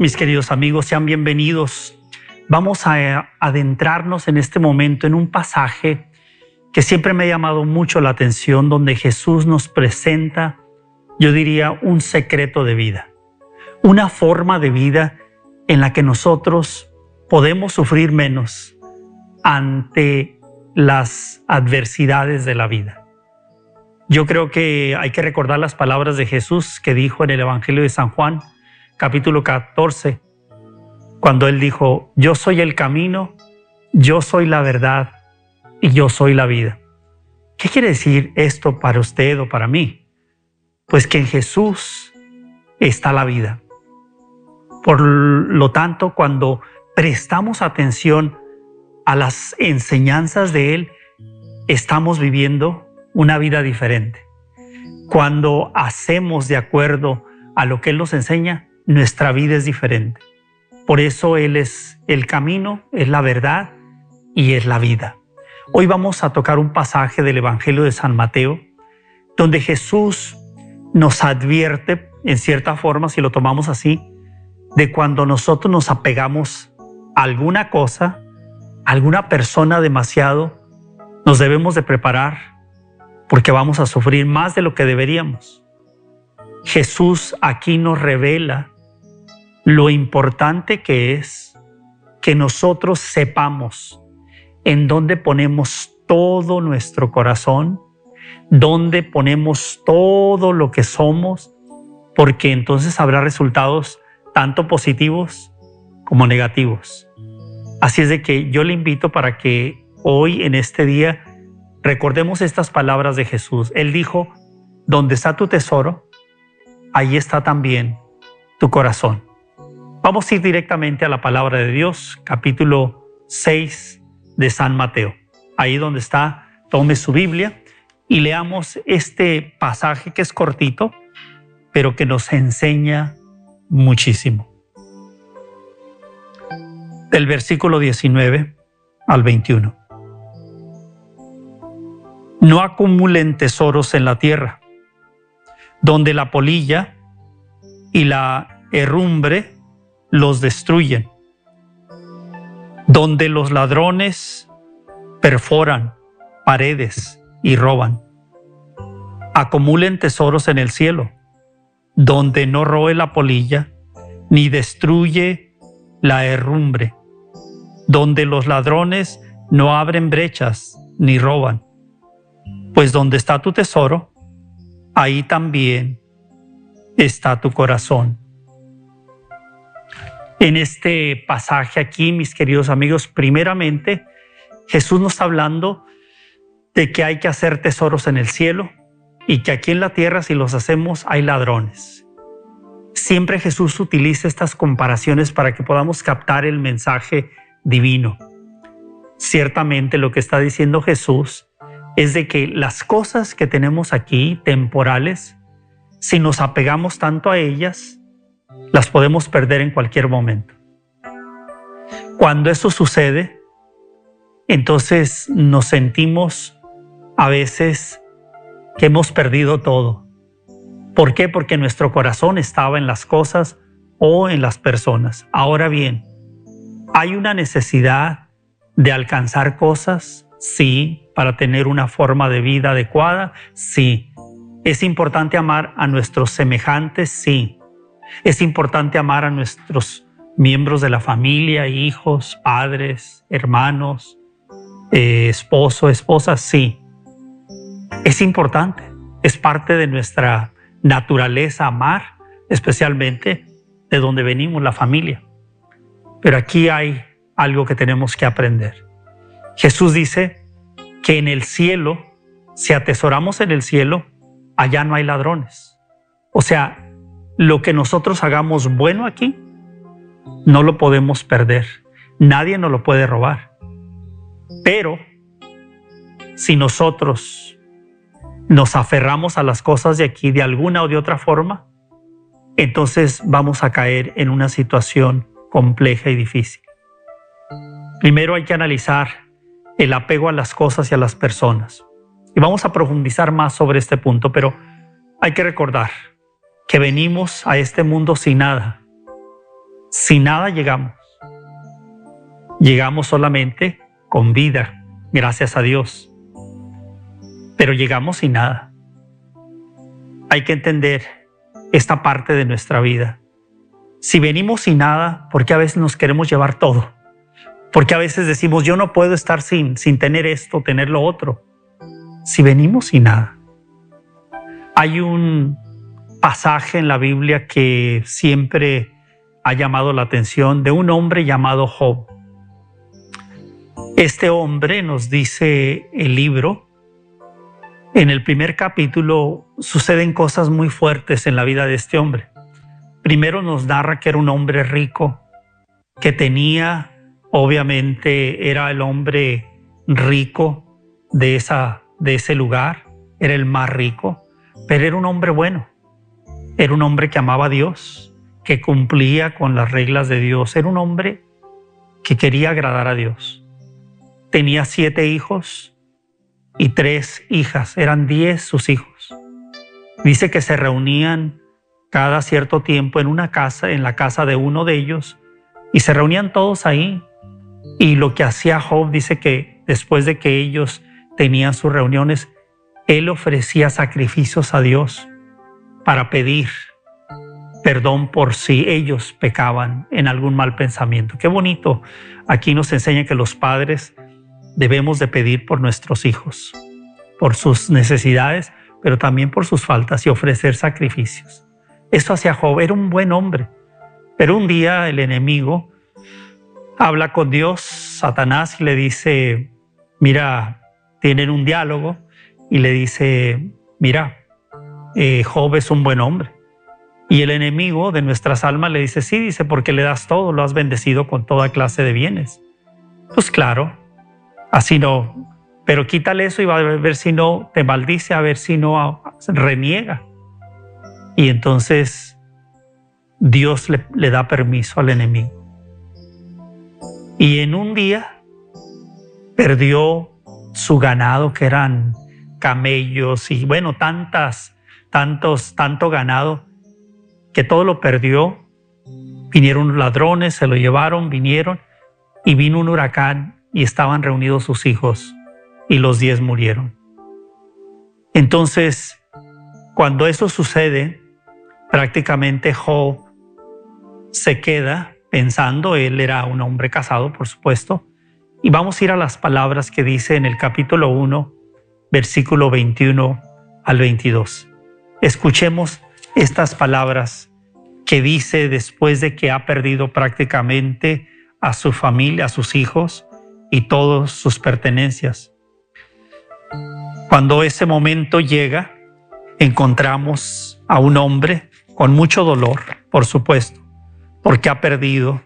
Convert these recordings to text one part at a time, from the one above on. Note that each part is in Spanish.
Mis queridos amigos, sean bienvenidos. Vamos a adentrarnos en este momento en un pasaje que siempre me ha llamado mucho la atención, donde Jesús nos presenta, yo diría, un secreto de vida, una forma de vida en la que nosotros podemos sufrir menos ante las adversidades de la vida. Yo creo que hay que recordar las palabras de Jesús que dijo en el Evangelio de San Juan, capítulo 14, cuando él dijo, yo soy el camino, yo soy la verdad y yo soy la vida. ¿Qué quiere decir esto para usted o para mí? Pues que en Jesús está la vida. Por lo tanto, cuando prestamos atención a las enseñanzas de Él, estamos viviendo una vida diferente. Cuando hacemos de acuerdo a lo que Él nos enseña, nuestra vida es diferente. Por eso Él es el camino, es la verdad y es la vida. Hoy vamos a tocar un pasaje del Evangelio de San Mateo, donde Jesús nos advierte, en cierta forma, si lo tomamos así, de cuando nosotros nos apegamos a alguna cosa, a alguna persona demasiado, nos debemos de preparar porque vamos a sufrir más de lo que deberíamos. Jesús aquí nos revela lo importante que es que nosotros sepamos en dónde ponemos todo nuestro corazón, dónde ponemos todo lo que somos, porque entonces habrá resultados tanto positivos como negativos. Así es de que yo le invito para que hoy, en este día, recordemos estas palabras de Jesús. Él dijo, donde está tu tesoro, ahí está también tu corazón. Vamos a ir directamente a la palabra de Dios, capítulo 6 de San Mateo. Ahí donde está, tome su Biblia y leamos este pasaje que es cortito, pero que nos enseña muchísimo. Del versículo 19 al 21. No acumulen tesoros en la tierra, donde la polilla y la herrumbre los destruyen, donde los ladrones perforan paredes y roban. Acumulen tesoros en el cielo, donde no roe la polilla, ni destruye la herrumbre, donde los ladrones no abren brechas ni roban. Pues donde está tu tesoro, ahí también está tu corazón. En este pasaje aquí, mis queridos amigos, primeramente Jesús nos está hablando de que hay que hacer tesoros en el cielo y que aquí en la tierra si los hacemos hay ladrones. Siempre Jesús utiliza estas comparaciones para que podamos captar el mensaje divino. Ciertamente lo que está diciendo Jesús es de que las cosas que tenemos aquí, temporales, si nos apegamos tanto a ellas, las podemos perder en cualquier momento. Cuando eso sucede, entonces nos sentimos a veces que hemos perdido todo. ¿Por qué? Porque nuestro corazón estaba en las cosas o en las personas. Ahora bien, ¿hay una necesidad de alcanzar cosas? Sí, para tener una forma de vida adecuada, sí. ¿Es importante amar a nuestros semejantes? Sí. Es importante amar a nuestros miembros de la familia, hijos, padres, hermanos, eh, esposo, esposa, sí. Es importante, es parte de nuestra naturaleza amar, especialmente de donde venimos, la familia. Pero aquí hay algo que tenemos que aprender. Jesús dice que en el cielo, si atesoramos en el cielo, allá no hay ladrones. O sea, lo que nosotros hagamos bueno aquí, no lo podemos perder. Nadie nos lo puede robar. Pero si nosotros nos aferramos a las cosas de aquí de alguna o de otra forma, entonces vamos a caer en una situación compleja y difícil. Primero hay que analizar el apego a las cosas y a las personas. Y vamos a profundizar más sobre este punto, pero hay que recordar que venimos a este mundo sin nada. Sin nada llegamos. Llegamos solamente con vida, gracias a Dios. Pero llegamos sin nada. Hay que entender esta parte de nuestra vida. Si venimos sin nada, ¿por qué a veces nos queremos llevar todo? Porque a veces decimos, yo no puedo estar sin, sin tener esto, tener lo otro. Si venimos sin nada. Hay un pasaje en la Biblia que siempre ha llamado la atención de un hombre llamado Job. Este hombre, nos dice el libro, en el primer capítulo suceden cosas muy fuertes en la vida de este hombre. Primero nos narra que era un hombre rico, que tenía, obviamente, era el hombre rico de, esa, de ese lugar, era el más rico, pero era un hombre bueno. Era un hombre que amaba a Dios, que cumplía con las reglas de Dios. Era un hombre que quería agradar a Dios. Tenía siete hijos y tres hijas. Eran diez sus hijos. Dice que se reunían cada cierto tiempo en una casa, en la casa de uno de ellos, y se reunían todos ahí. Y lo que hacía Job dice que después de que ellos tenían sus reuniones, él ofrecía sacrificios a Dios para pedir perdón por si ellos pecaban en algún mal pensamiento. Qué bonito. Aquí nos enseña que los padres debemos de pedir por nuestros hijos, por sus necesidades, pero también por sus faltas y ofrecer sacrificios. Esto hacía Job, era un buen hombre. Pero un día el enemigo habla con Dios, Satanás, y le dice, mira, tienen un diálogo, y le dice, mira, eh, Job es un buen hombre. Y el enemigo de nuestras almas le dice, sí, dice, porque le das todo, lo has bendecido con toda clase de bienes. Pues claro, así no, pero quítale eso y va a ver si no te maldice, a ver si no reniega. Y entonces Dios le, le da permiso al enemigo. Y en un día perdió su ganado, que eran camellos y bueno, tantas tantos, tanto ganado, que todo lo perdió. Vinieron ladrones, se lo llevaron, vinieron y vino un huracán y estaban reunidos sus hijos y los diez murieron. Entonces, cuando eso sucede, prácticamente Job se queda pensando, él era un hombre casado, por supuesto, y vamos a ir a las palabras que dice en el capítulo 1, versículo 21 al 22. Escuchemos estas palabras que dice después de que ha perdido prácticamente a su familia, a sus hijos y todas sus pertenencias. Cuando ese momento llega, encontramos a un hombre con mucho dolor, por supuesto, porque ha perdido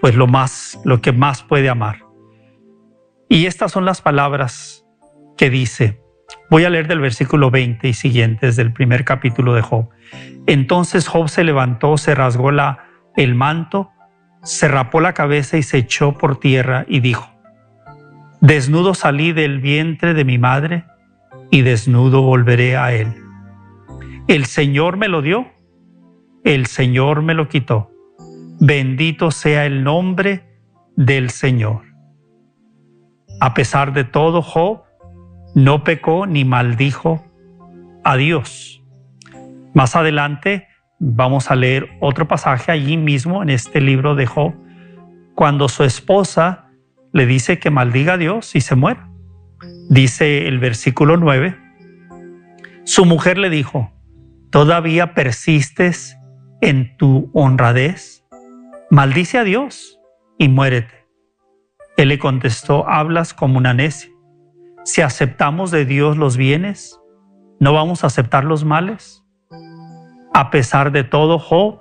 pues lo más lo que más puede amar. Y estas son las palabras que dice: Voy a leer del versículo 20 y siguientes del primer capítulo de Job. Entonces Job se levantó, se rasgó la, el manto, se rapó la cabeza y se echó por tierra y dijo, Desnudo salí del vientre de mi madre y desnudo volveré a él. El Señor me lo dio, el Señor me lo quitó. Bendito sea el nombre del Señor. A pesar de todo, Job no pecó ni maldijo a Dios. Más adelante vamos a leer otro pasaje allí mismo en este libro de Job, cuando su esposa le dice que maldiga a Dios y se muera. Dice el versículo 9, su mujer le dijo, ¿todavía persistes en tu honradez? Maldice a Dios y muérete. Él le contestó, hablas como una necia si aceptamos de Dios los bienes, ¿no vamos a aceptar los males? A pesar de todo, Job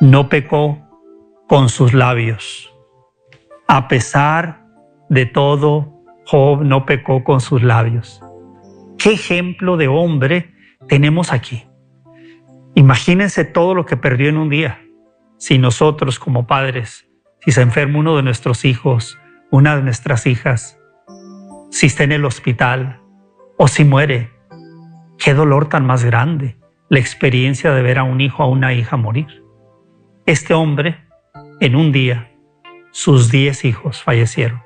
no pecó con sus labios. A pesar de todo, Job no pecó con sus labios. ¿Qué ejemplo de hombre tenemos aquí? Imagínense todo lo que perdió en un día. Si nosotros como padres, si se enferma uno de nuestros hijos, una de nuestras hijas, si está en el hospital o si muere, qué dolor tan más grande la experiencia de ver a un hijo o a una hija morir. Este hombre, en un día, sus diez hijos fallecieron.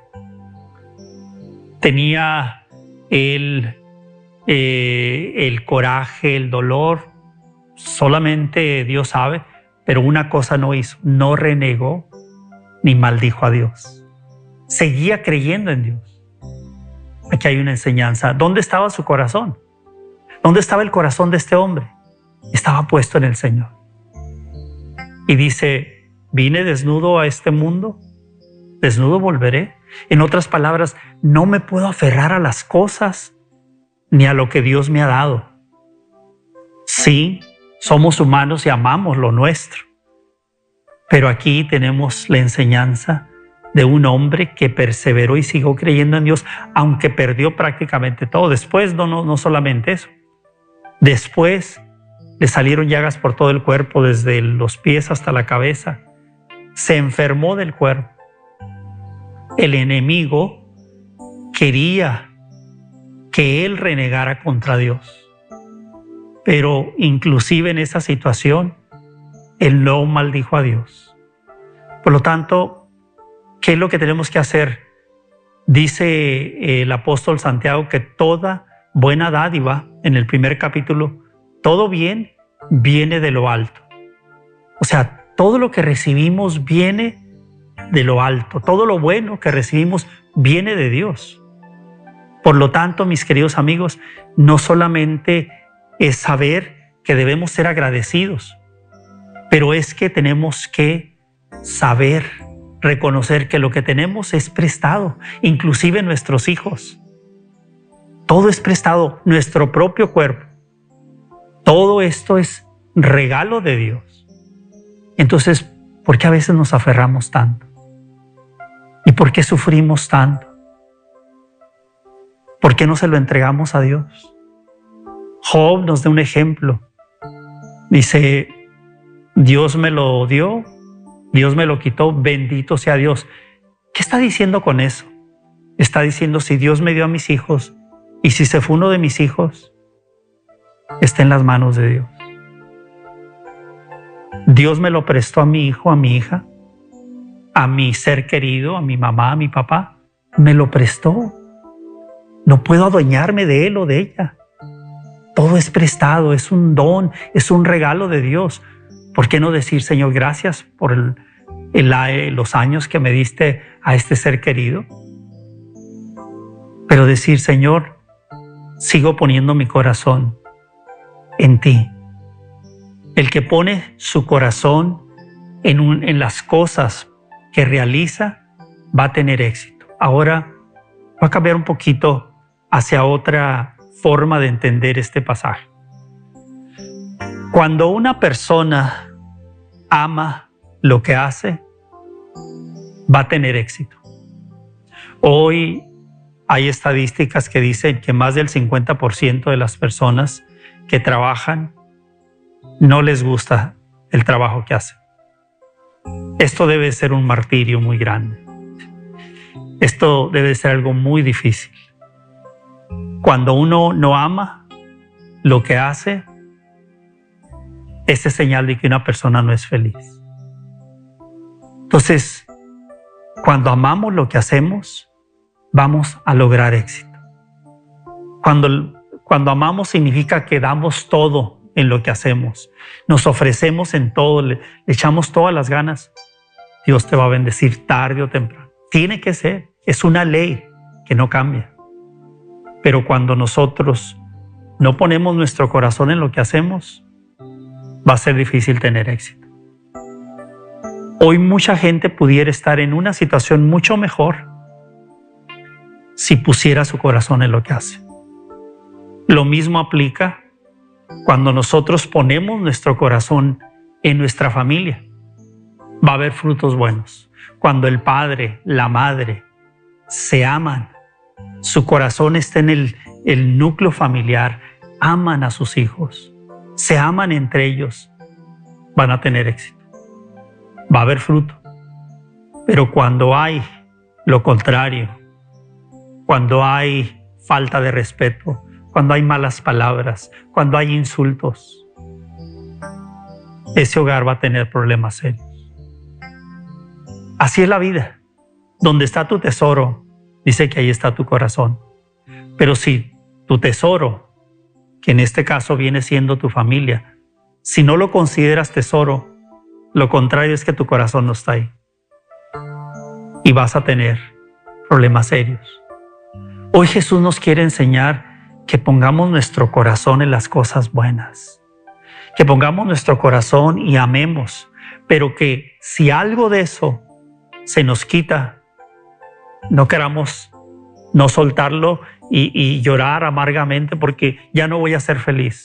Tenía el, eh, el coraje, el dolor, solamente Dios sabe, pero una cosa no hizo, no renegó ni maldijo a Dios. Seguía creyendo en Dios. Aquí hay una enseñanza. ¿Dónde estaba su corazón? ¿Dónde estaba el corazón de este hombre? Estaba puesto en el Señor. Y dice, vine desnudo a este mundo, desnudo volveré. En otras palabras, no me puedo aferrar a las cosas ni a lo que Dios me ha dado. Sí, somos humanos y amamos lo nuestro. Pero aquí tenemos la enseñanza de un hombre que perseveró y siguió creyendo en Dios, aunque perdió prácticamente todo. Después, no, no, no solamente eso. Después le salieron llagas por todo el cuerpo, desde los pies hasta la cabeza. Se enfermó del cuerpo. El enemigo quería que él renegara contra Dios. Pero inclusive en esa situación, él no maldijo a Dios. Por lo tanto, ¿qué es lo que tenemos que hacer? Dice el apóstol Santiago que toda buena dádiva, en el primer capítulo, todo bien viene de lo alto. O sea, todo lo que recibimos viene de lo alto. Todo lo bueno que recibimos viene de Dios. Por lo tanto, mis queridos amigos, no solamente es saber que debemos ser agradecidos, pero es que tenemos que saber, reconocer que lo que tenemos es prestado, inclusive nuestros hijos. Todo es prestado, nuestro propio cuerpo. Todo esto es regalo de Dios. Entonces, ¿por qué a veces nos aferramos tanto? ¿Y por qué sufrimos tanto? ¿Por qué no se lo entregamos a Dios? Job nos da un ejemplo. Dice, Dios me lo dio, Dios me lo quitó, bendito sea Dios. ¿Qué está diciendo con eso? Está diciendo, si Dios me dio a mis hijos y si se fue uno de mis hijos, está en las manos de Dios. Dios me lo prestó a mi hijo, a mi hija, a mi ser querido, a mi mamá, a mi papá. Me lo prestó. No puedo adueñarme de él o de ella. Todo es prestado, es un don, es un regalo de Dios. ¿Por qué no decir, Señor, gracias por el, los años que me diste a este ser querido? Pero decir, Señor, sigo poniendo mi corazón en ti. El que pone su corazón en, en las cosas que realiza va a tener éxito. Ahora va a cambiar un poquito hacia otra forma de entender este pasaje. Cuando una persona ama lo que hace, va a tener éxito. Hoy hay estadísticas que dicen que más del 50% de las personas que trabajan no les gusta el trabajo que hacen. Esto debe ser un martirio muy grande. Esto debe ser algo muy difícil. Cuando uno no ama lo que hace, es señal de que una persona no es feliz. Entonces, cuando amamos lo que hacemos, vamos a lograr éxito. Cuando, cuando amamos significa que damos todo en lo que hacemos, nos ofrecemos en todo, le echamos todas las ganas, Dios te va a bendecir tarde o temprano. Tiene que ser, es una ley que no cambia. Pero cuando nosotros no ponemos nuestro corazón en lo que hacemos, va a ser difícil tener éxito. Hoy mucha gente pudiera estar en una situación mucho mejor si pusiera su corazón en lo que hace. Lo mismo aplica Cuando nosotros ponemos nuestro corazón en nuestra familia, va a haber frutos buenos. Cuando el padre, la madre se aman, su corazón está en el, núcleo familiar, aman a sus hijos, se aman entre ellos, van a tener éxito. Va a haber fruto. Pero cuando hay lo contrario, cuando hay falta de respeto, cuando hay malas palabras, cuando hay insultos, ese hogar va a tener problemas serios. Así es la vida. Donde está tu tesoro, dice que ahí está tu corazón. Pero si tu tesoro, que en este caso viene siendo tu familia, si no lo consideras tesoro, lo contrario es que tu corazón no está ahí. Y vas a tener problemas serios. Hoy Jesús nos quiere enseñar que pongamos nuestro corazón en las cosas buenas, que pongamos nuestro corazón y amemos, pero que si algo de eso se nos quita, no queramos no soltarlo y, llorar amargamente porque ya no voy a ser feliz.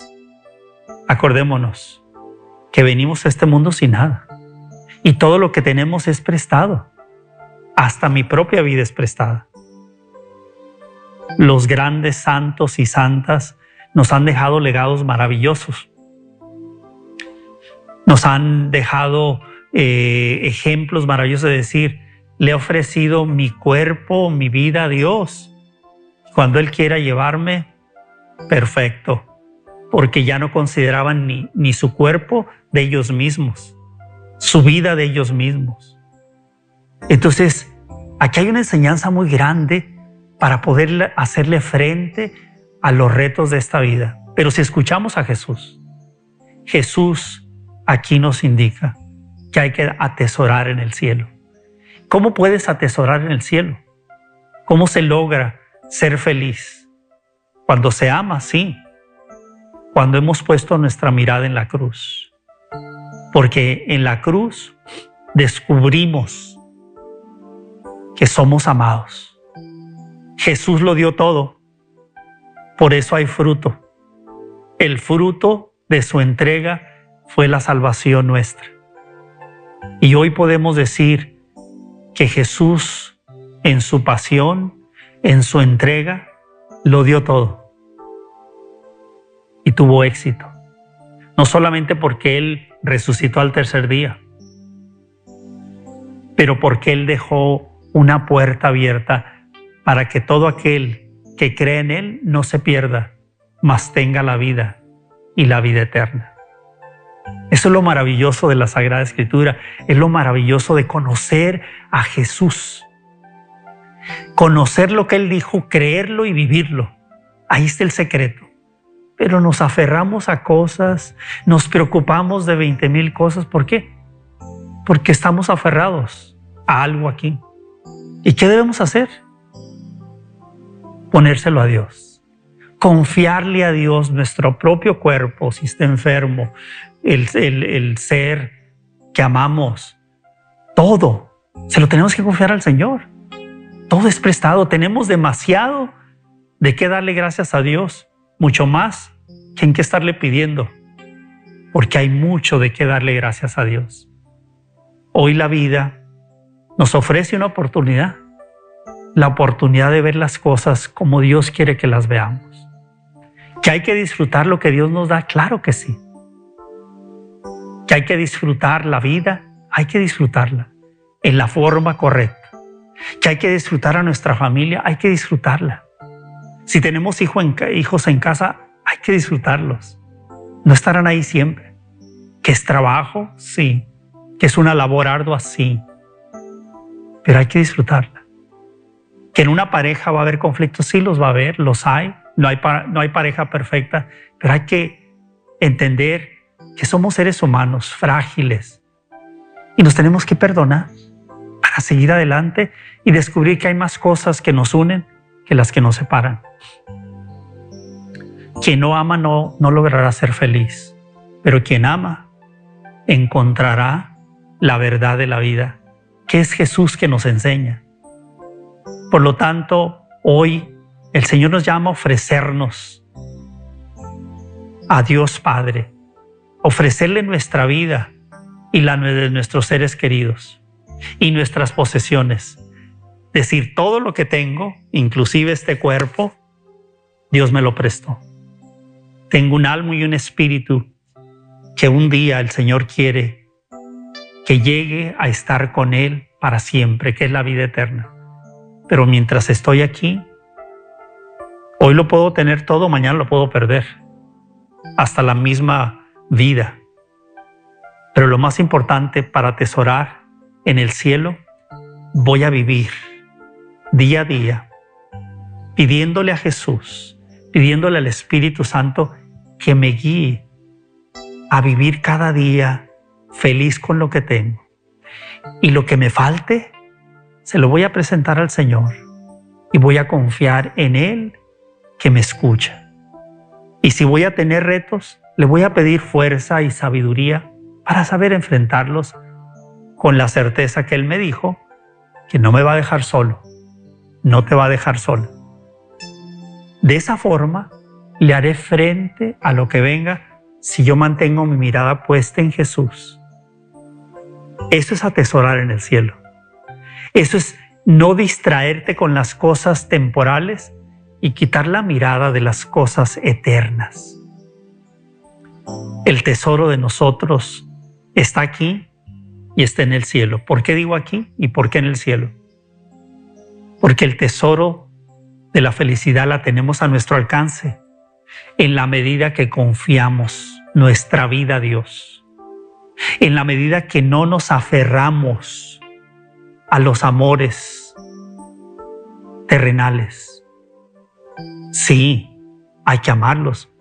Acordémonos que venimos a este mundo sin nada y todo lo que tenemos es prestado. Hasta mi propia vida es prestada los grandes santos y santas nos han dejado legados maravillosos. Nos han dejado eh, ejemplos maravillosos de decir, le he ofrecido mi cuerpo, mi vida a Dios. Cuando Él quiera llevarme, perfecto, porque ya no consideraban ni, ni su cuerpo de ellos mismos, su vida de ellos mismos. Entonces, aquí hay una enseñanza muy grande para poder hacerle frente a los retos de esta vida. Pero si escuchamos a Jesús, Jesús aquí nos indica que hay que atesorar en el cielo. ¿Cómo puedes atesorar en el cielo? ¿Cómo se logra ser feliz? Cuando se ama, sí. Cuando hemos puesto nuestra mirada en la cruz. Porque en la cruz descubrimos que somos amados Jesús lo dio todo. Por eso hay fruto. El fruto de su entrega fue la salvación nuestra. Y hoy podemos decir que Jesús en su pasión, en su entrega, lo dio todo. Y tuvo éxito. No solamente porque Él resucitó al tercer día, pero porque Él dejó una puerta abierta para que todo aquel que cree en Él no se pierda, mas tenga la vida y la vida eterna. Eso es lo maravilloso de la Sagrada Escritura, es lo maravilloso de conocer a Jesús. Conocer lo que Él dijo, creerlo y vivirlo. Ahí está el secreto. Pero nos aferramos a cosas, nos preocupamos de 20 mil cosas. ¿Por qué? Porque estamos aferrados a algo aquí. ¿Y qué debemos hacer? ponérselo a Dios. Confiarle a Dios nuestro propio cuerpo si está enfermo, el, el ser que amamos, todo. Se lo tenemos que confiar al Señor. Todo es prestado. Tenemos demasiado de qué darle gracias a Dios, mucho más que en qué estarle pidiendo, porque hay mucho de qué darle gracias a Dios. Hoy la vida nos ofrece una oportunidad la oportunidad de ver las cosas como Dios quiere que las veamos. Que hay que disfrutar lo que Dios nos da, claro que sí. Que hay que disfrutar la vida, hay que disfrutarla en la forma correcta. Que hay que disfrutar a nuestra familia, hay que disfrutarla. Si tenemos hijos en casa, hay que disfrutarlos. No estarán ahí siempre. Que es trabajo, sí. Que es una labor ardua, sí. Pero hay que disfrutarla que en una pareja va a haber conflictos, sí los va a haber, los hay, no hay, no hay pareja perfecta, pero hay que entender que somos seres humanos frágiles y nos tenemos que perdonar para seguir adelante y descubrir que hay más cosas que nos unen que las que nos separan. Quien no ama no, no logrará ser feliz, pero quien ama encontrará la verdad de la vida, que es Jesús que nos enseña. Por lo tanto, hoy el Señor nos llama a ofrecernos, a Dios Padre, ofrecerle nuestra vida y la de nuestros seres queridos y nuestras posesiones. Decir, todo lo que tengo, inclusive este cuerpo, Dios me lo prestó. Tengo un alma y un espíritu que un día el Señor quiere que llegue a estar con Él para siempre, que es la vida eterna. Pero mientras estoy aquí, hoy lo puedo tener todo, mañana lo puedo perder, hasta la misma vida. Pero lo más importante para atesorar en el cielo, voy a vivir día a día, pidiéndole a Jesús, pidiéndole al Espíritu Santo que me guíe a vivir cada día feliz con lo que tengo. Y lo que me falte, se lo voy a presentar al Señor y voy a confiar en Él que me escucha. Y si voy a tener retos, le voy a pedir fuerza y sabiduría para saber enfrentarlos con la certeza que Él me dijo que no me va a dejar solo, no te va a dejar solo. De esa forma, le haré frente a lo que venga si yo mantengo mi mirada puesta en Jesús. Eso es atesorar en el cielo. Eso es no distraerte con las cosas temporales y quitar la mirada de las cosas eternas. El tesoro de nosotros está aquí y está en el cielo. ¿Por qué digo aquí y por qué en el cielo? Porque el tesoro de la felicidad la tenemos a nuestro alcance en la medida que confiamos nuestra vida a Dios, en la medida que no nos aferramos a los amores terrenales. Sí, hay que amarlos,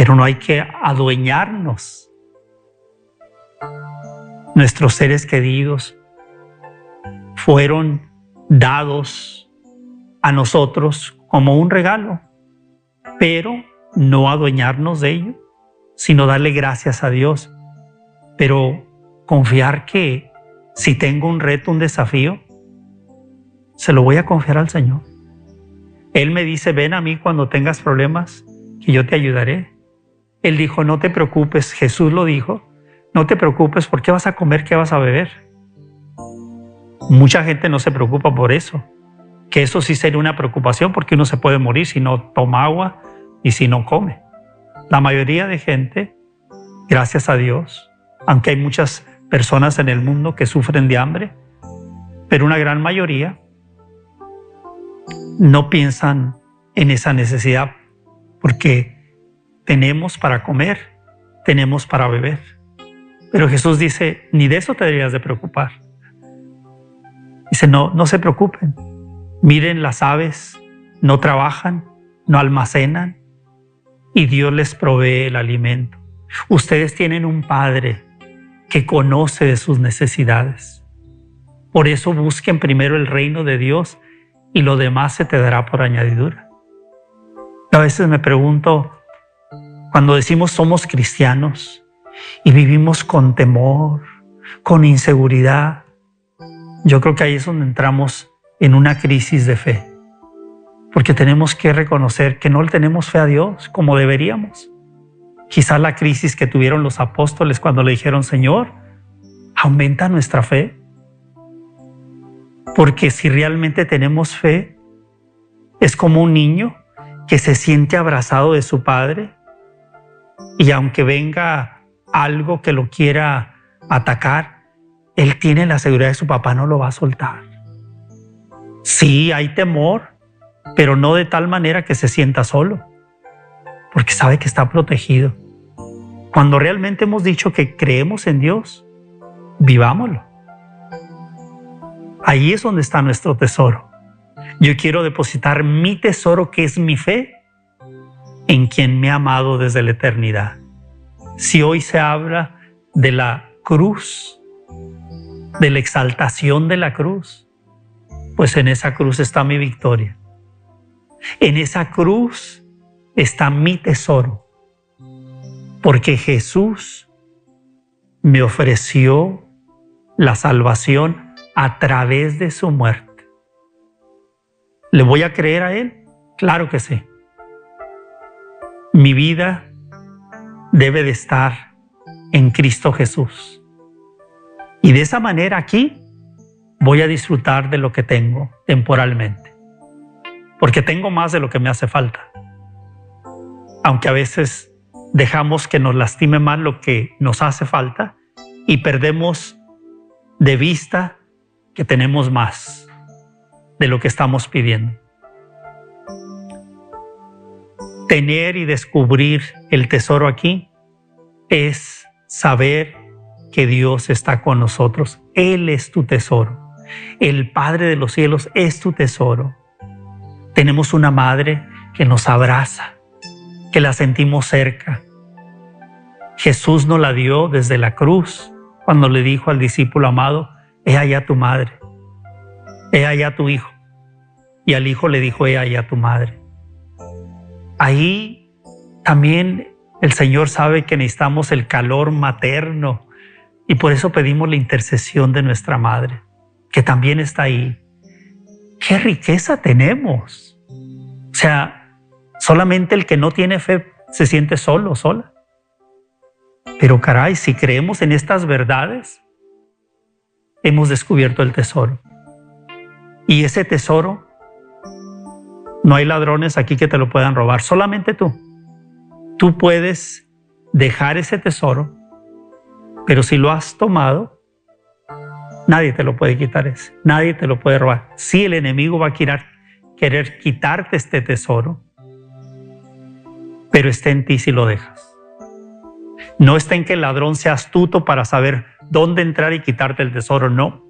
pero no hay que adueñarnos. Nuestros seres queridos fueron dados a nosotros como un regalo pero no adueñarnos de ello, sino darle gracias a Dios, pero confiar que si tengo un reto, un desafío, se lo voy a confiar al Señor. Él me dice, ven a mí cuando tengas problemas, que yo te ayudaré. Él dijo, no te preocupes, Jesús lo dijo, no te preocupes, ¿por qué vas a comer? ¿Qué vas a beber? Mucha gente no se preocupa por eso, que eso sí sería una preocupación porque uno se puede morir si no toma agua, y si no come. La mayoría de gente, gracias a Dios, aunque hay muchas personas en el mundo que sufren de hambre, pero una gran mayoría no piensan en esa necesidad porque tenemos para comer, tenemos para beber. Pero Jesús dice, ni de eso te deberías de preocupar. Dice, no, no se preocupen. Miren las aves, no trabajan, no almacenan, y Dios les provee el alimento. Ustedes tienen un Padre que conoce de sus necesidades. Por eso busquen primero el reino de Dios y lo demás se te dará por añadidura. A veces me pregunto, cuando decimos somos cristianos y vivimos con temor, con inseguridad, yo creo que ahí es donde entramos en una crisis de fe porque tenemos que reconocer que no le tenemos fe a Dios como deberíamos. Quizá la crisis que tuvieron los apóstoles cuando le dijeron, Señor, aumenta nuestra fe. Porque si realmente tenemos fe, es como un niño que se siente abrazado de su padre y aunque venga algo que lo quiera atacar, él tiene la seguridad de su papá no lo va a soltar. Sí, hay temor, pero no de tal manera que se sienta solo, porque sabe que está protegido. Cuando realmente hemos dicho que creemos en Dios, vivámoslo. Ahí es donde está nuestro tesoro. Yo quiero depositar mi tesoro, que es mi fe, en quien me ha amado desde la eternidad. Si hoy se habla de la cruz, de la exaltación de la cruz, pues en esa cruz está mi victoria. En esa cruz está mi tesoro, porque Jesús me ofreció la salvación a través de su muerte. ¿Le voy a creer a Él? Claro que sí. Mi vida debe de estar en Cristo Jesús. Y de esa manera aquí voy a disfrutar de lo que tengo temporalmente, porque tengo más de lo que me hace falta. Aunque a veces dejamos que nos lastime más lo que nos hace falta y perdemos de vista que tenemos más de lo que estamos pidiendo. Tener y descubrir el tesoro aquí es saber que Dios está con nosotros. Él es tu tesoro. El Padre de los cielos es tu tesoro. Tenemos una madre que nos abraza, que la sentimos cerca. Jesús nos la dio desde la cruz cuando le dijo al discípulo amado, he allá tu madre, he allá tu hijo. Y al hijo le dijo, he allá tu madre. Ahí también el Señor sabe que necesitamos el calor materno y por eso pedimos la intercesión de nuestra madre, que también está ahí. ¿Qué riqueza tenemos? O sea, solamente el que no tiene fe se siente solo, sola. Pero caray, si creemos en estas verdades, hemos descubierto el tesoro. Y ese tesoro, no hay ladrones aquí que te lo puedan robar, solamente tú. Tú puedes dejar ese tesoro, pero si lo has tomado, nadie te lo puede quitar ese, nadie te lo puede robar. Si el enemigo va a querer, querer quitarte este tesoro, pero está en ti si lo dejas. No está en que el ladrón sea astuto para saber dónde entrar y quitarte el tesoro, no.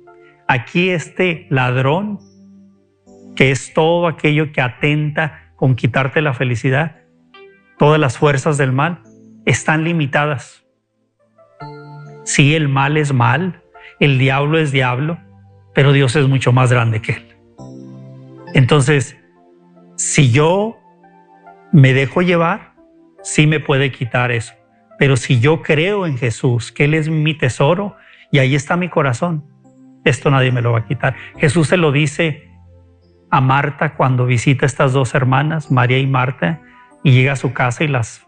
Aquí este ladrón, que es todo aquello que atenta con quitarte la felicidad, todas las fuerzas del mal, están limitadas. Sí, el mal es mal, el diablo es diablo, pero Dios es mucho más grande que él. Entonces, si yo me dejo llevar, sí me puede quitar eso. Pero si yo creo en Jesús, que Él es mi tesoro y ahí está mi corazón, esto nadie me lo va a quitar. Jesús se lo dice a Marta cuando visita a estas dos hermanas, María y Marta, y llega a su casa y las,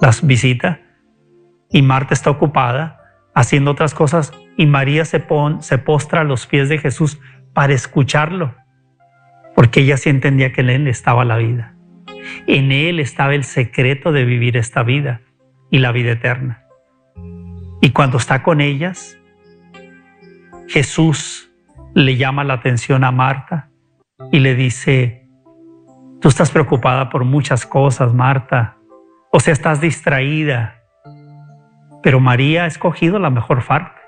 las visita. Y Marta está ocupada haciendo otras cosas y María se, pon, se postra a los pies de Jesús para escucharlo, porque ella sí entendía que en Él estaba la vida. En Él estaba el secreto de vivir esta vida y la vida eterna. Y cuando está con ellas, Jesús le llama la atención a Marta y le dice, tú estás preocupada por muchas cosas, Marta, o sea, estás distraída, pero María ha escogido la mejor parte.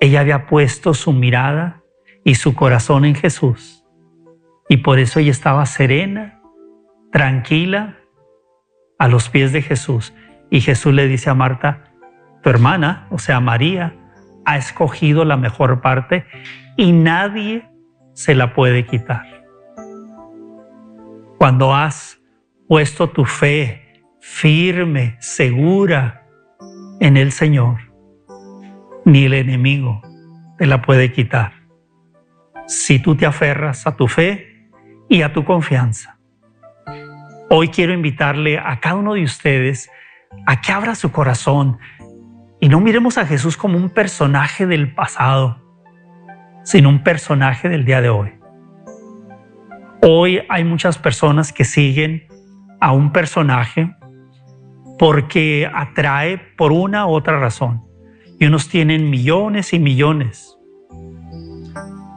Ella había puesto su mirada y su corazón en Jesús. Y por eso ella estaba serena, tranquila, a los pies de Jesús. Y Jesús le dice a Marta, tu hermana, o sea, María, ha escogido la mejor parte y nadie se la puede quitar. Cuando has puesto tu fe firme, segura en el Señor, ni el enemigo te la puede quitar. Si tú te aferras a tu fe y a tu confianza. Hoy quiero invitarle a cada uno de ustedes a que abra su corazón y no miremos a Jesús como un personaje del pasado, sino un personaje del día de hoy. Hoy hay muchas personas que siguen a un personaje porque atrae por una u otra razón. Y unos tienen millones y millones.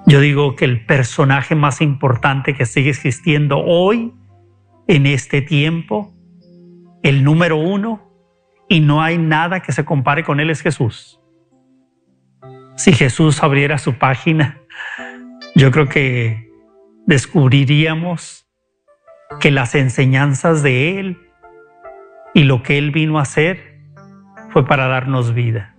Yo digo que el personaje más importante que sigue existiendo hoy, en este tiempo, el número uno, y no hay nada que se compare con Él es Jesús. Si Jesús abriera su página, yo creo que descubriríamos que las enseñanzas de Él y lo que Él vino a hacer fue para darnos vida.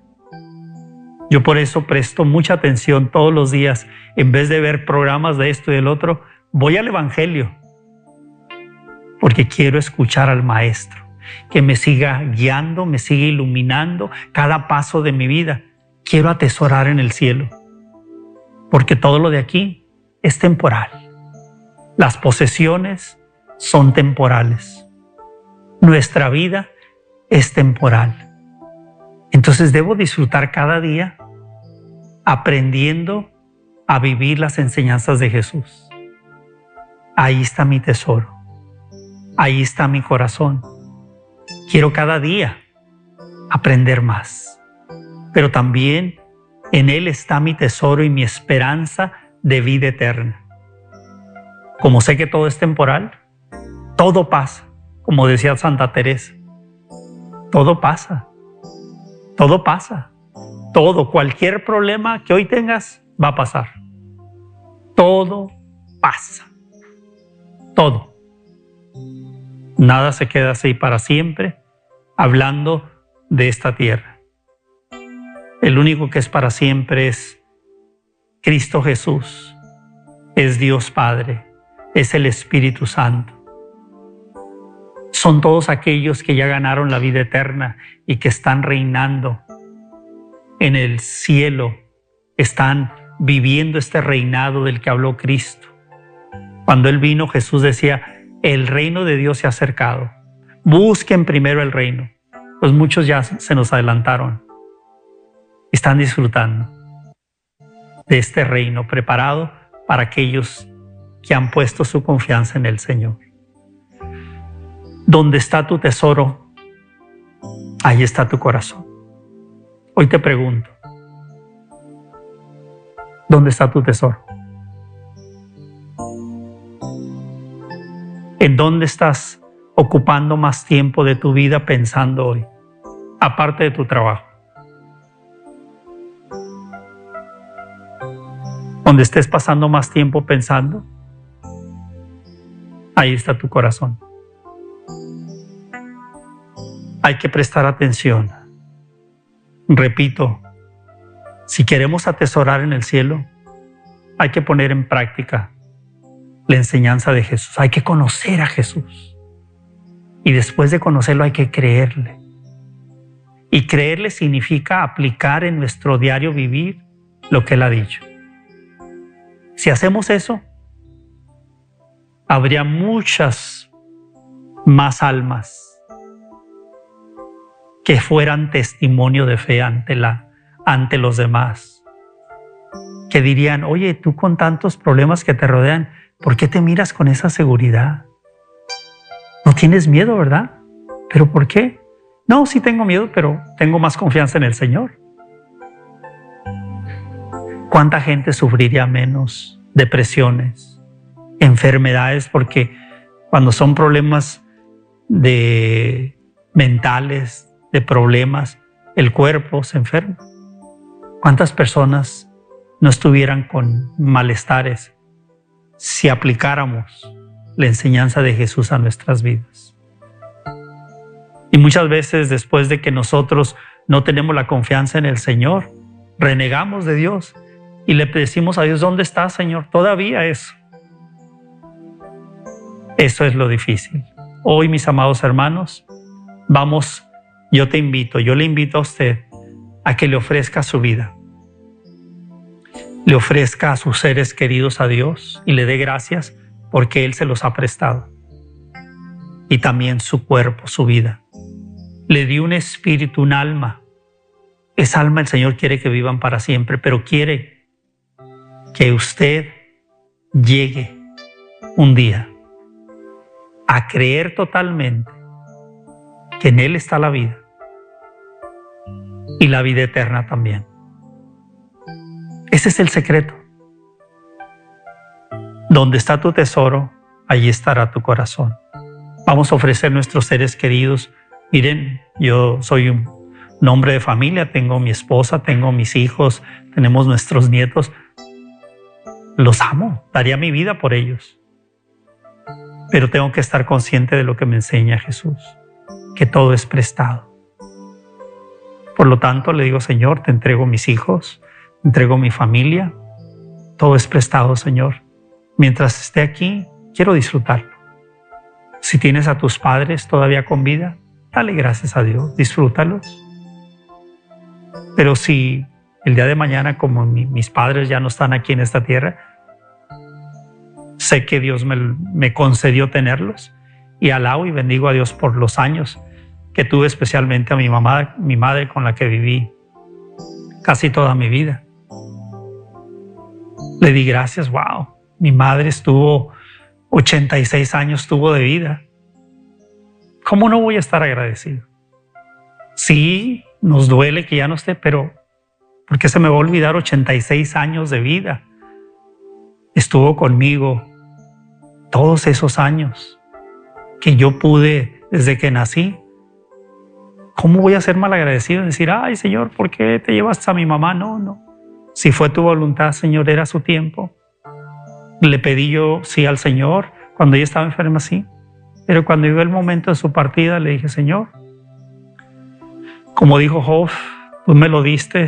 Yo por eso presto mucha atención todos los días, en vez de ver programas de esto y del otro, voy al Evangelio, porque quiero escuchar al Maestro que me siga guiando, me siga iluminando cada paso de mi vida. Quiero atesorar en el cielo, porque todo lo de aquí es temporal. Las posesiones son temporales. Nuestra vida es temporal. Entonces debo disfrutar cada día aprendiendo a vivir las enseñanzas de Jesús. Ahí está mi tesoro. Ahí está mi corazón. Quiero cada día aprender más. Pero también en Él está mi tesoro y mi esperanza de vida eterna. Como sé que todo es temporal, todo pasa, como decía Santa Teresa. Todo pasa, todo pasa, todo, cualquier problema que hoy tengas va a pasar. Todo pasa, todo. Nada se queda así para siempre, hablando de esta tierra. El único que es para siempre es Cristo Jesús, es Dios Padre, es el Espíritu Santo. Son todos aquellos que ya ganaron la vida eterna y que están reinando en el cielo, están viviendo este reinado del que habló Cristo. Cuando Él vino, Jesús decía, el reino de Dios se ha acercado. Busquen primero el reino. Pues muchos ya se nos adelantaron. Están disfrutando de este reino preparado para aquellos que han puesto su confianza en el Señor. Donde está tu tesoro, ahí está tu corazón. Hoy te pregunto, ¿dónde está tu tesoro? ¿En dónde estás ocupando más tiempo de tu vida pensando hoy, aparte de tu trabajo? Donde estés pasando más tiempo pensando, ahí está tu corazón. Hay que prestar atención. Repito, si queremos atesorar en el cielo, hay que poner en práctica la enseñanza de Jesús. Hay que conocer a Jesús. Y después de conocerlo hay que creerle. Y creerle significa aplicar en nuestro diario vivir lo que Él ha dicho. Si hacemos eso, habría muchas más almas que fueran testimonio de fe ante, la, ante los demás. Que dirían, oye, tú con tantos problemas que te rodean, ¿por qué te miras con esa seguridad? No tienes miedo, ¿verdad? ¿Pero por qué? No, sí tengo miedo, pero tengo más confianza en el Señor. ¿Cuánta gente sufriría menos depresiones, enfermedades? Porque cuando son problemas de mentales, de problemas, el cuerpo se enferma. ¿Cuántas personas no estuvieran con malestares si aplicáramos la enseñanza de Jesús a nuestras vidas? Y muchas veces después de que nosotros no tenemos la confianza en el Señor, renegamos de Dios y le decimos a Dios, ¿dónde está, Señor? Todavía eso. Eso es lo difícil. Hoy, mis amados hermanos, vamos yo te invito, yo le invito a usted a que le ofrezca su vida, le ofrezca a sus seres queridos a Dios y le dé gracias porque Él se los ha prestado. Y también su cuerpo, su vida. Le dio un espíritu, un alma. Esa alma el Señor quiere que vivan para siempre, pero quiere que usted llegue un día a creer totalmente que en Él está la vida y la vida eterna también. Ese es el secreto. Donde está tu tesoro, allí estará tu corazón. Vamos a ofrecer nuestros seres queridos. Miren, yo soy un, hombre de familia, tengo mi esposa, tengo mis hijos, tenemos nuestros nietos. Los amo, daría mi vida por ellos. Pero tengo que estar consciente de lo que me enseña Jesús que todo es prestado. Por lo tanto, le digo, Señor, te entrego mis hijos, entrego mi familia, todo es prestado, Señor. Mientras esté aquí, quiero disfrutarlo. Si tienes a tus padres todavía con vida, dale gracias a Dios, disfrútalos. Pero si el día de mañana, como mis padres ya no están aquí en esta tierra, sé que Dios me, me concedió tenerlos y alabo y bendigo a Dios por los años que tuve especialmente a mi mamá, mi madre con la que viví casi toda mi vida. Le di gracias, wow. Mi madre estuvo 86 años tuvo de vida. ¿Cómo no voy a estar agradecido? Sí, nos duele que ya no esté, pero ¿por qué se me va a olvidar 86 años de vida? Estuvo conmigo todos esos años que yo pude desde que nací. ¿Cómo voy a ser mal agradecido? Decir, ay Señor, ¿por qué te llevas a mi mamá? No, no. Si fue tu voluntad, Señor, era su tiempo. Le pedí yo sí al Señor cuando ella estaba enferma, sí. Pero cuando llegó el momento de su partida, le dije, Señor, como dijo Job, tú me lo diste,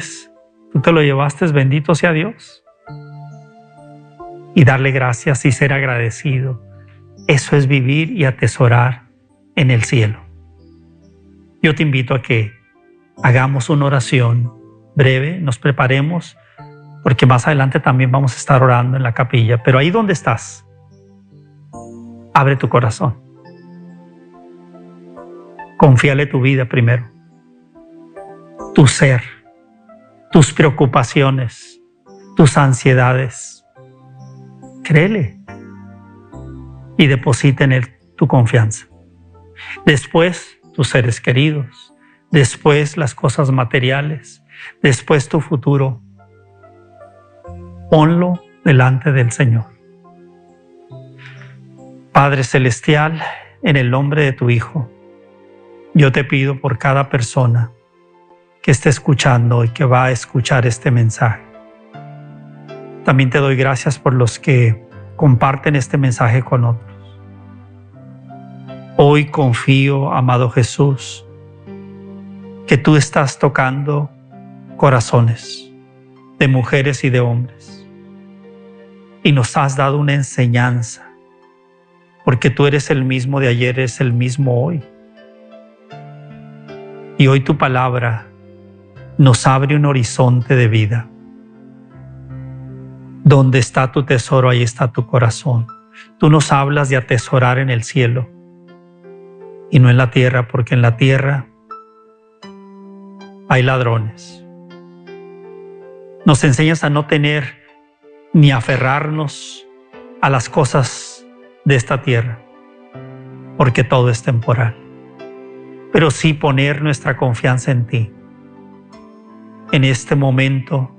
tú te lo llevaste, bendito sea Dios. Y darle gracias y ser agradecido. Eso es vivir y atesorar en el cielo. Yo te invito a que hagamos una oración breve, nos preparemos porque más adelante también vamos a estar orando en la capilla, pero ahí donde estás, abre tu corazón. Confíale tu vida primero, tu ser, tus preocupaciones, tus ansiedades. Créele y deposita en él tu confianza. Después, tus seres queridos, después las cosas materiales, después tu futuro ponlo delante del Señor. Padre Celestial, en el nombre de tu Hijo, yo te pido por cada persona que esté escuchando y que va a escuchar este mensaje. También te doy gracias por los que comparten este mensaje con otros. Hoy confío, amado Jesús, que tú estás tocando corazones de mujeres y de hombres y nos has dado una enseñanza, porque tú eres el mismo de ayer, eres el mismo hoy. Y hoy tu palabra nos abre un horizonte de vida. Donde está tu tesoro, ahí está tu corazón. Tú nos hablas de atesorar en el cielo y no en la tierra, porque en la tierra hay ladrones. Nos enseñas a no tener ni aferrarnos a las cosas de esta tierra, porque todo es temporal, pero sí poner nuestra confianza en ti. En este momento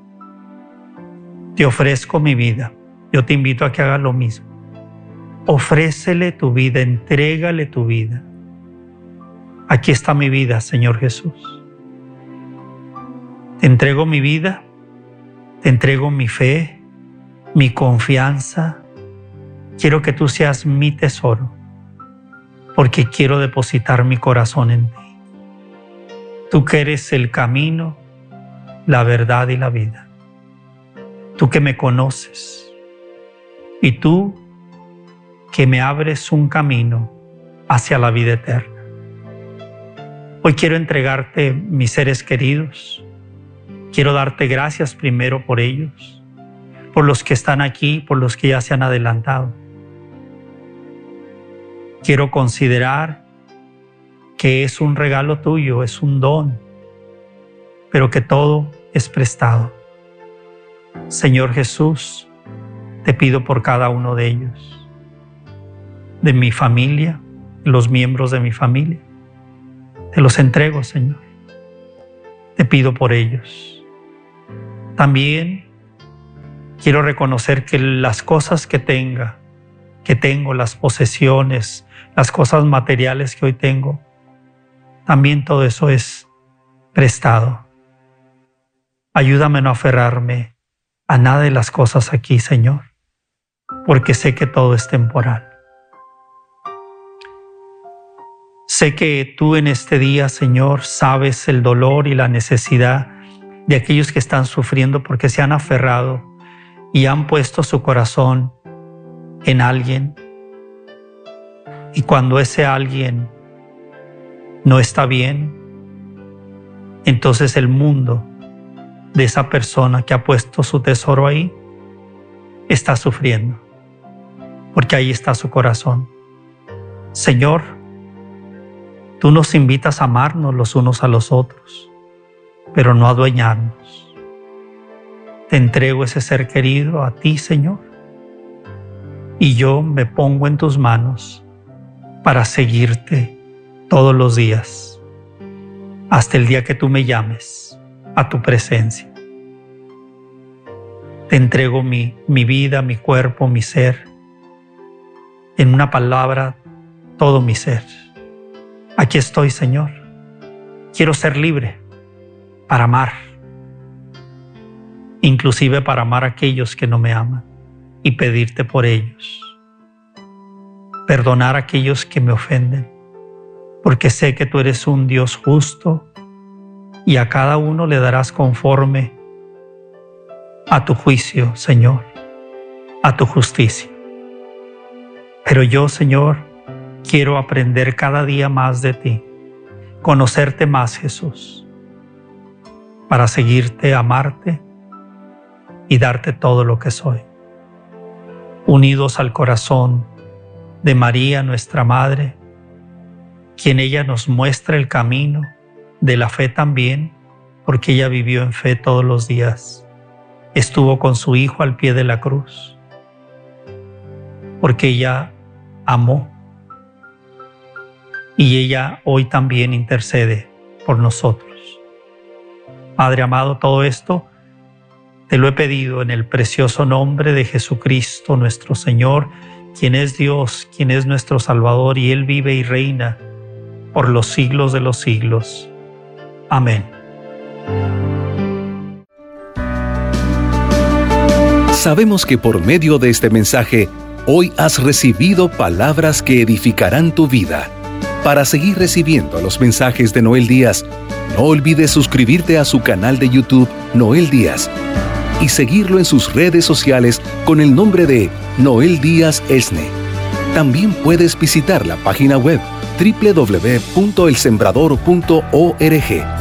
te ofrezco mi vida. Yo te invito a que hagas lo mismo. Ofrécele tu vida, entrégale tu vida. Aquí está mi vida, Señor Jesús. Te entrego mi vida, te entrego mi fe, mi confianza. Quiero que tú seas mi tesoro, porque quiero depositar mi corazón en ti. Tú que eres el camino, la verdad y la vida. Tú que me conoces y tú que me abres un camino hacia la vida eterna. Hoy quiero entregarte mis seres queridos. Quiero darte gracias primero por ellos por los que están aquí, por los que ya se han adelantado. Quiero considerar que es un regalo tuyo, es un don, pero que todo es prestado. Señor Jesús, te pido por cada uno de ellos, de mi familia, los miembros de mi familia. Te los entrego, Señor. Te pido por ellos. También Quiero reconocer que las cosas que tenga, que tengo, las posesiones, las cosas materiales que hoy tengo, también todo eso es prestado. Ayúdame a no aferrarme a nada de las cosas aquí, Señor, porque sé que todo es temporal. Sé que tú en este día, Señor, sabes el dolor y la necesidad de aquellos que están sufriendo porque se han aferrado y han puesto su corazón en alguien y cuando ese alguien no está bien, entonces el mundo de esa persona que ha puesto su tesoro ahí está sufriendo, porque ahí está su corazón. Señor, Tú nos invitas a amarnos los unos a los otros, pero no a adueñarnos. Te entrego ese ser querido a ti, Señor, y yo me pongo en tus manos para seguirte todos los días, hasta el día que tú me llames a tu presencia. Te entrego mi, mi vida, mi cuerpo, mi ser, en una palabra, todo mi ser. Aquí estoy, Señor. Quiero ser libre para amar, inclusive para amar a aquellos que no me aman y pedirte por ellos. Perdonar a aquellos que me ofenden, porque sé que tú eres un Dios justo y a cada uno le darás conforme a tu juicio, Señor, a tu justicia. Pero yo, Señor, quiero aprender cada día más de ti, conocerte más, Jesús, para seguirte, amarte y darte todo lo que soy. Unidos al corazón de María, nuestra Madre, quien ella nos muestra el camino de la fe también, porque ella vivió en fe todos los días. Estuvo con su Hijo al pie de la cruz, porque ella amó y ella hoy también intercede por nosotros. Padre amado, todo esto te lo he pedido en el precioso nombre de Jesucristo nuestro Señor, quien es Dios, quien es nuestro Salvador y Él vive y reina por los siglos de los siglos. Amén. Sabemos que por medio de este mensaje, hoy has recibido palabras que edificarán tu vida. Para seguir recibiendo los mensajes de Noel Díaz, no olvides suscribirte a su canal de YouTube Noel Díaz y seguirlo en sus redes sociales con el nombre de Noel Díaz Esne. También puedes visitar la página web www.elsembrador.org